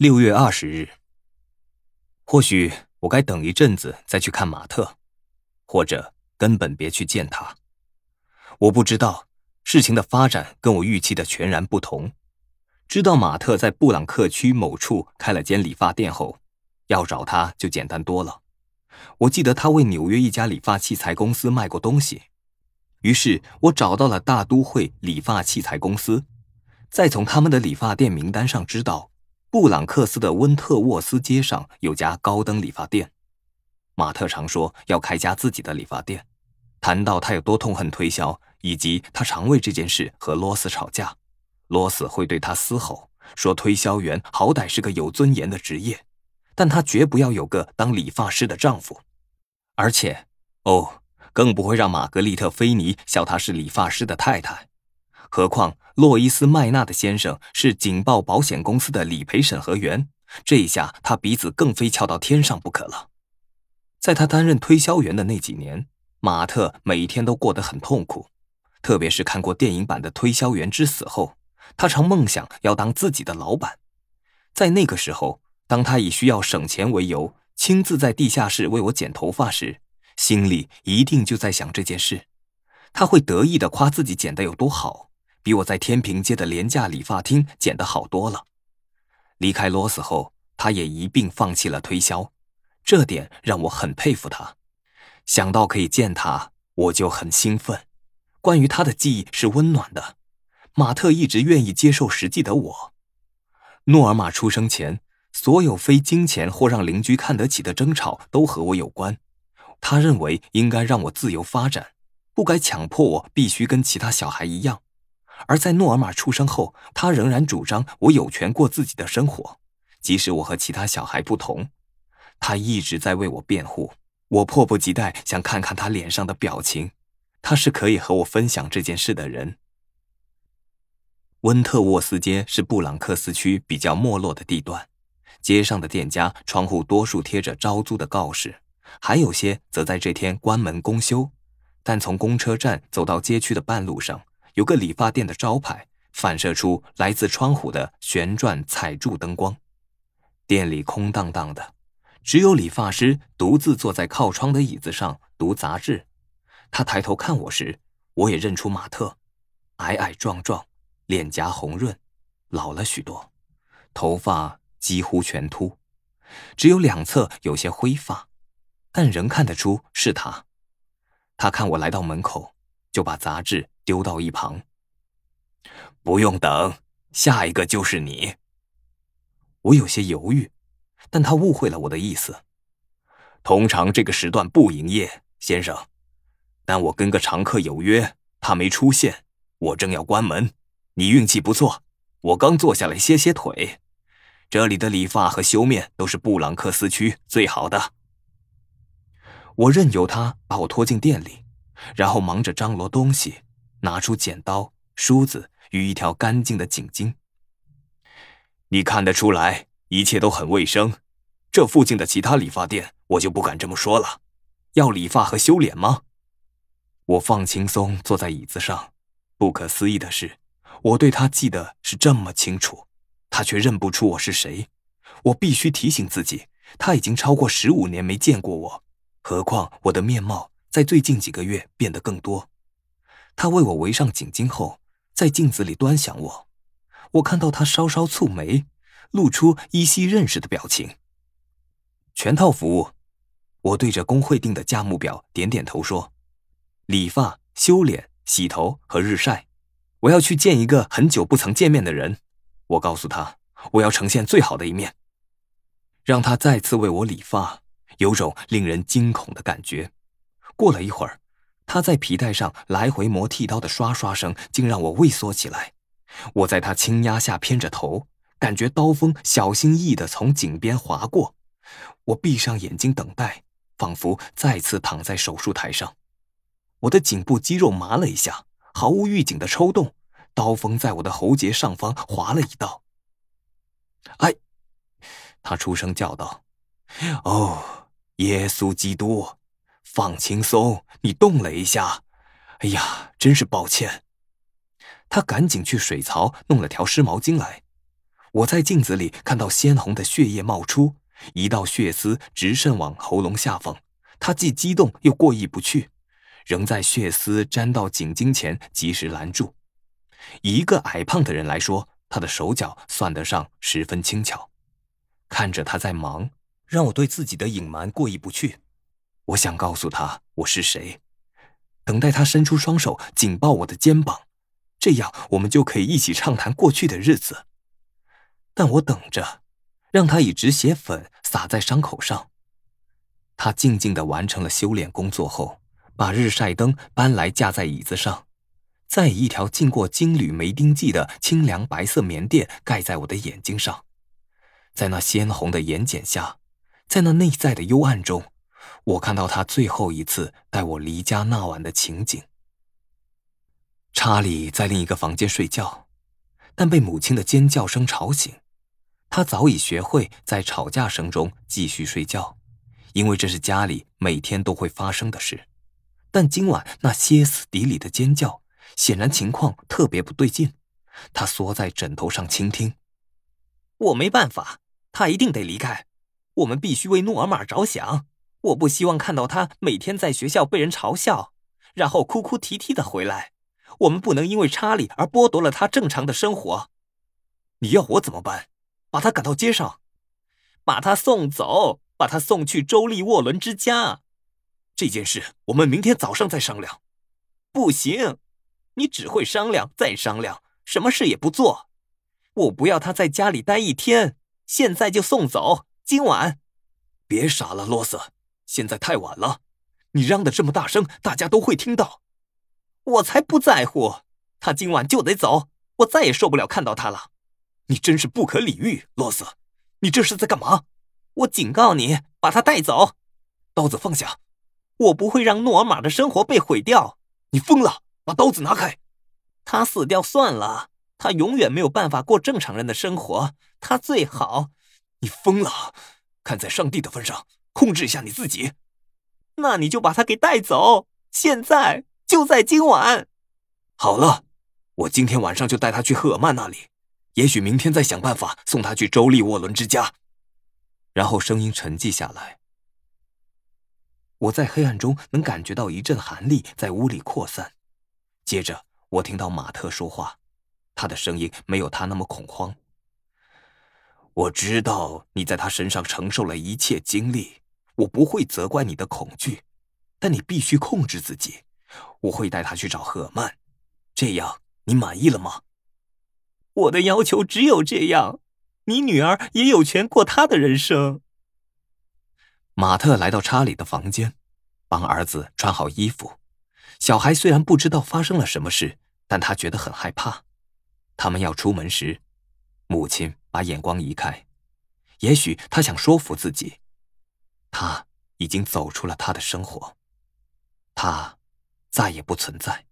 六月二十日，或许我该等一阵子再去看马特，或者根本别去见他。我不知道事情的发展跟我预期的全然不同。知道马特在布朗克区某处开了间理发店后，要找他就简单多了。我记得他为纽约一家理发器材公司卖过东西，于是我找到了大都会理发器材公司，再从他们的理发店名单上知道。布朗克斯的温特沃斯街上有家高登理发店，马特常说要开家自己的理发店。谈到他有多痛恨推销，以及他常为这件事和罗斯吵架，罗斯会对他嘶吼说：“推销员好歹是个有尊严的职业，但他绝不要有个当理发师的丈夫，而且，哦，更不会让玛格丽特·菲尼笑他是理发师的太太。”何况洛伊斯·麦纳的先生是警报保险公司的理赔审核员，这一下他鼻子更非翘到天上不可了。在他担任推销员的那几年，马特每天都过得很痛苦，特别是看过电影版的《推销员之死》后，他常梦想要当自己的老板。在那个时候，当他以需要省钱为由亲自在地下室为我剪头发时，心里一定就在想这件事。他会得意的夸自己剪得有多好。比我在天平街的廉价理发厅剪得好多了。离开罗斯后，他也一并放弃了推销，这点让我很佩服他。想到可以见他，我就很兴奋。关于他的记忆是温暖的。马特一直愿意接受实际的我。诺尔玛出生前，所有非金钱或让邻居看得起的争吵都和我有关。他认为应该让我自由发展，不该强迫我必须跟其他小孩一样。而在诺尔玛出生后，他仍然主张我有权过自己的生活，即使我和其他小孩不同。他一直在为我辩护，我迫不及待想看看他脸上的表情。他是可以和我分享这件事的人。温特沃斯街是布朗克斯区比较没落的地段，街上的店家窗户多数贴着招租的告示，还有些则在这天关门公休。但从公车站走到街区的半路上。有个理发店的招牌反射出来自窗户的旋转彩柱灯光，店里空荡荡的，只有理发师独自坐在靠窗的椅子上读杂志。他抬头看我时，我也认出马特，矮矮壮壮，脸颊红润，老了许多，头发几乎全秃，只有两侧有些灰发，但仍看得出是他。他看我来到门口，就把杂志。丢到一旁。不用等，下一个就是你。我有些犹豫，但他误会了我的意思。通常这个时段不营业，先生。但我跟个常客有约，他没出现，我正要关门。你运气不错，我刚坐下来歇歇腿。这里的理发和修面都是布朗克斯区最好的。我任由他把我拖进店里，然后忙着张罗东西。拿出剪刀、梳子与一条干净的颈巾。你看得出来，一切都很卫生。这附近的其他理发店，我就不敢这么说了。要理发和修脸吗？我放轻松，坐在椅子上。不可思议的是，我对他记得是这么清楚，他却认不出我是谁。我必须提醒自己，他已经超过十五年没见过我，何况我的面貌在最近几个月变得更多。他为我围上颈巾后，在镜子里端详我。我看到他稍稍蹙眉，露出依稀认识的表情。全套服务，我对着工会定的价目表点点头说：“理发、修脸、洗头和日晒。我要去见一个很久不曾见面的人。”我告诉他，我要呈现最好的一面，让他再次为我理发，有种令人惊恐的感觉。过了一会儿。他在皮带上来回磨剃刀的刷刷声，竟让我畏缩起来。我在他轻压下偏着头，感觉刀锋小心翼翼地从颈边划过。我闭上眼睛等待，仿佛再次躺在手术台上。我的颈部肌肉麻了一下，毫无预警的抽动，刀锋在我的喉结上方划了一道。哎，他出声叫道：“哦，耶稣基督！”放轻松，你动了一下。哎呀，真是抱歉。他赶紧去水槽弄了条湿毛巾来。我在镜子里看到鲜红的血液冒出，一道血丝直渗往喉咙下方。他既激动又过意不去，仍在血丝沾到颈巾前及时拦住。一个矮胖的人来说，他的手脚算得上十分轻巧。看着他在忙，让我对自己的隐瞒过意不去。我想告诉他我是谁，等待他伸出双手紧抱我的肩膀，这样我们就可以一起畅谈过去的日子。但我等着，让他以止血粉撒在伤口上。他静静的完成了修炼工作后，把日晒灯搬来架在椅子上，再以一条浸过金缕梅丁剂的清凉白色棉垫盖在我的眼睛上。在那鲜红的眼睑下，在那内在的幽暗中，我看到他最后一次带我离家那晚的情景。查理在另一个房间睡觉，但被母亲的尖叫声吵醒。他早已学会在吵架声中继续睡觉。因为这是家里每天都会发生的事，但今晚那歇斯底里的尖叫，显然情况特别不对劲。他缩在枕头上倾听。我没办法，他一定得离开。我们必须为诺尔玛着想。我不希望看到他每天在学校被人嘲笑，然后哭哭啼啼的回来。我们不能因为查理而剥夺了他正常的生活。你要我怎么办？把他赶到街上，把他送走。把他送去周立沃伦之家，这件事我们明天早上再商量。不行，你只会商量再商量，什么事也不做。我不要他在家里待一天，现在就送走。今晚，别傻了，罗斯，现在太晚了。你嚷的这么大声，大家都会听到。我才不在乎，他今晚就得走，我再也受不了看到他了。你真是不可理喻，罗斯，你这是在干嘛？我警告你，把他带走，刀子放下。我不会让诺尔玛的生活被毁掉。你疯了！把刀子拿开。他死掉算了，他永远没有办法过正常人的生活。他最好。你疯了！看在上帝的份上，控制一下你自己。那你就把他给带走，现在就在今晚。好了，我今天晚上就带他去赫尔曼那里，也许明天再想办法送他去周利沃伦之家。然后声音沉寂下来。我在黑暗中能感觉到一阵寒力在屋里扩散。接着，我听到马特说话，他的声音没有他那么恐慌。我知道你在他身上承受了一切经历，我不会责怪你的恐惧，但你必须控制自己。我会带他去找赫曼，这样你满意了吗？我的要求只有这样。你女儿也有权过她的人生。马特来到查理的房间，帮儿子穿好衣服。小孩虽然不知道发生了什么事，但他觉得很害怕。他们要出门时，母亲把眼光移开。也许他想说服自己，他已经走出了他的生活，他再也不存在。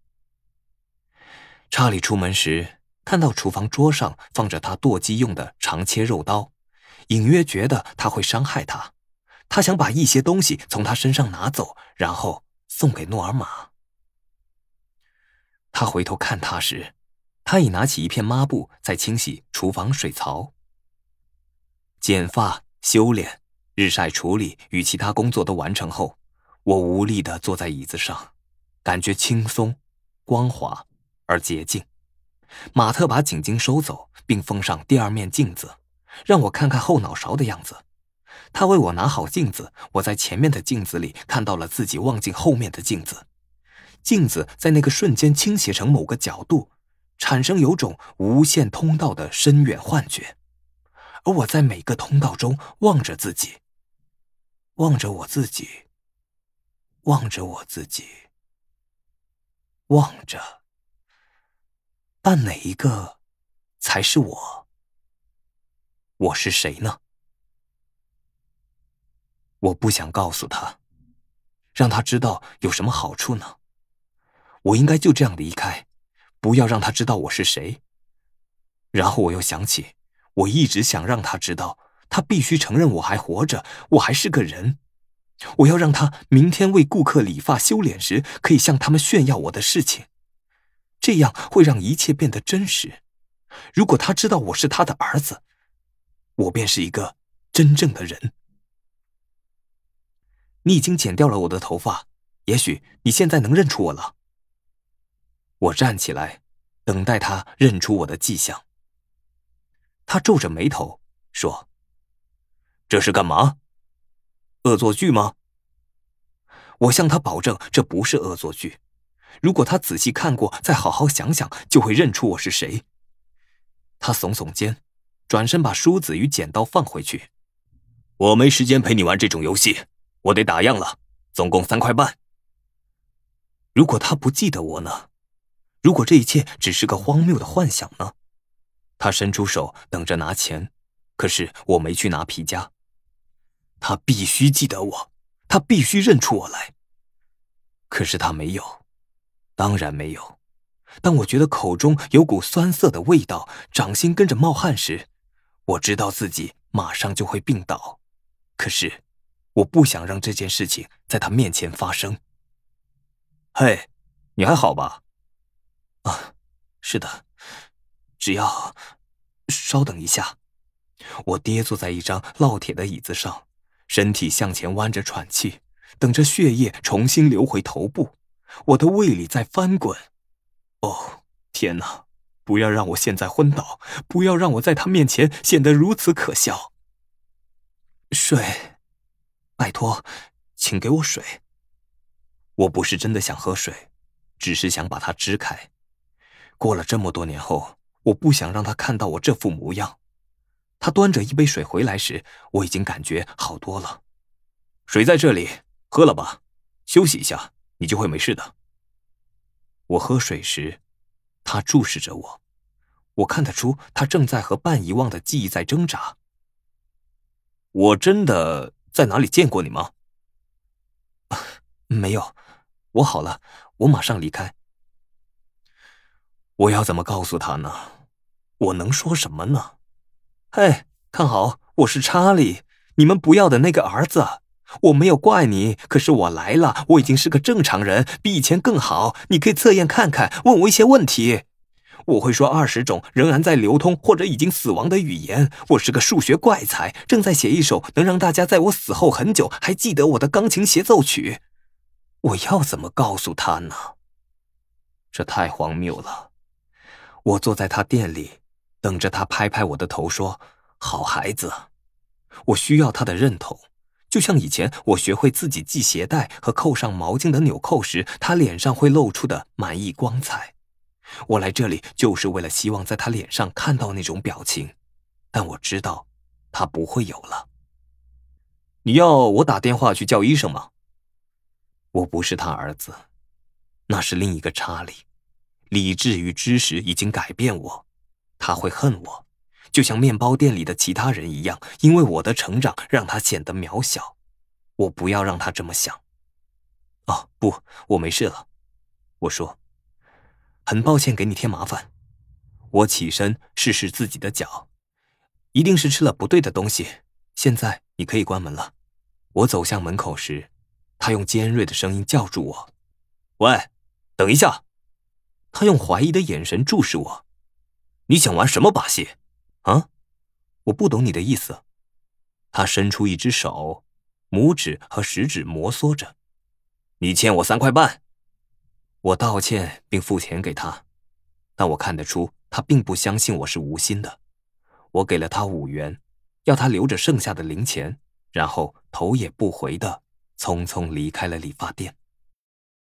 查理出门时。看到厨房桌上放着他剁鸡用的长切肉刀，隐约觉得他会伤害他。他想把一些东西从他身上拿走，然后送给诺尔玛。他回头看他时，他已拿起一片抹布在清洗厨房水槽。剪发、修脸、日晒处理与其他工作都完成后，我无力地坐在椅子上，感觉轻松、光滑而洁净。马特把颈巾收走，并封上第二面镜子，让我看看后脑勺的样子。他为我拿好镜子，我在前面的镜子里看到了自己望进后面的镜子。镜子在那个瞬间倾斜成某个角度，产生有种无限通道的深远幻觉。而我在每个通道中望着自己，望着我自己，望着我自己，望着。但哪一个才是我？我是谁呢？我不想告诉他，让他知道有什么好处呢？我应该就这样离开，不要让他知道我是谁。然后我又想起，我一直想让他知道，他必须承认我还活着，我还是个人。我要让他明天为顾客理发修脸时，可以向他们炫耀我的事情。这样会让一切变得真实。如果他知道我是他的儿子，我便是一个真正的人。你已经剪掉了我的头发，也许你现在能认出我了。我站起来，等待他认出我的迹象。他皱着眉头说：“这是干嘛？恶作剧吗？”我向他保证，这不是恶作剧。如果他仔细看过，再好好想想，就会认出我是谁。他耸耸肩，转身把梳子与剪刀放回去。我没时间陪你玩这种游戏，我得打烊了，总共三块半。如果他不记得我呢？如果这一切只是个荒谬的幻想呢？他伸出手等着拿钱，可是我没去拿皮夹。他必须记得我，他必须认出我来。可是他没有，当然没有。当我觉得口中有股酸涩的味道，掌心跟着冒汗时，我知道自己马上就会病倒。可是，我不想让这件事情在他面前发生。嘿，你还好吧？啊，是的，只要稍等一下。我跌坐在一张烙铁的椅子上，身体向前弯着喘气，等着血液重新流回头部。我的胃里在翻滚。哦，天哪！不要让我现在昏倒，不要让我在他面前显得如此可笑。水，拜托，请给我水。我不是真的想喝水，只是想把它支开。过了这么多年后，我不想让他看到我这副模样。他端着一杯水回来时，我已经感觉好多了。水在这里，喝了吧，休息一下，你就会没事的。我喝水时，他注视着我，我看得出他正在和半遗忘的记忆在挣扎。我真的在哪里见过你吗？没有，我好了，我马上离开。我要怎么告诉他呢？我能说什么呢？嘿，看好，我是查理，你们不要的那个儿子。我没有怪你，可是我来了，我已经是个正常人，比以前更好。你可以测验看看，问我一些问题。我会说二十种仍然在流通或者已经死亡的语言。我是个数学怪才，正在写一首能让大家在我死后很久还记得我的钢琴协奏曲。我要怎么告诉他呢？这太荒谬了。我坐在他店里，等着他拍拍我的头，说：“好孩子。”我需要他的认同，就像以前我学会自己系鞋带和扣上毛巾的纽扣时，他脸上会露出的满意光彩。我来这里就是为了希望在他脸上看到那种表情，但我知道他不会有了。你要我打电话去叫医生吗？我不是他儿子，那是另一个查理。理智与知识已经改变我，他会恨我，就像面包店里的其他人一样，因为我的成长让他显得渺小。我不要让他这么想。哦，不，我没事了。我说，很抱歉给你添麻烦。我起身试试自己的脚，一定是吃了不对的东西。现在你可以关门了。我走向门口时，他用尖锐的声音叫住我：“喂，等一下。”他用怀疑的眼神注视我，你想玩什么把戏？啊，我不懂你的意思。他伸出一只手，拇指和食指摩挲着。你欠我三块半。我道歉并付钱给他，但我看得出他并不相信我是无心的。我给了他五元，要他留着剩下的零钱，然后头也不回的匆匆离开了理发店。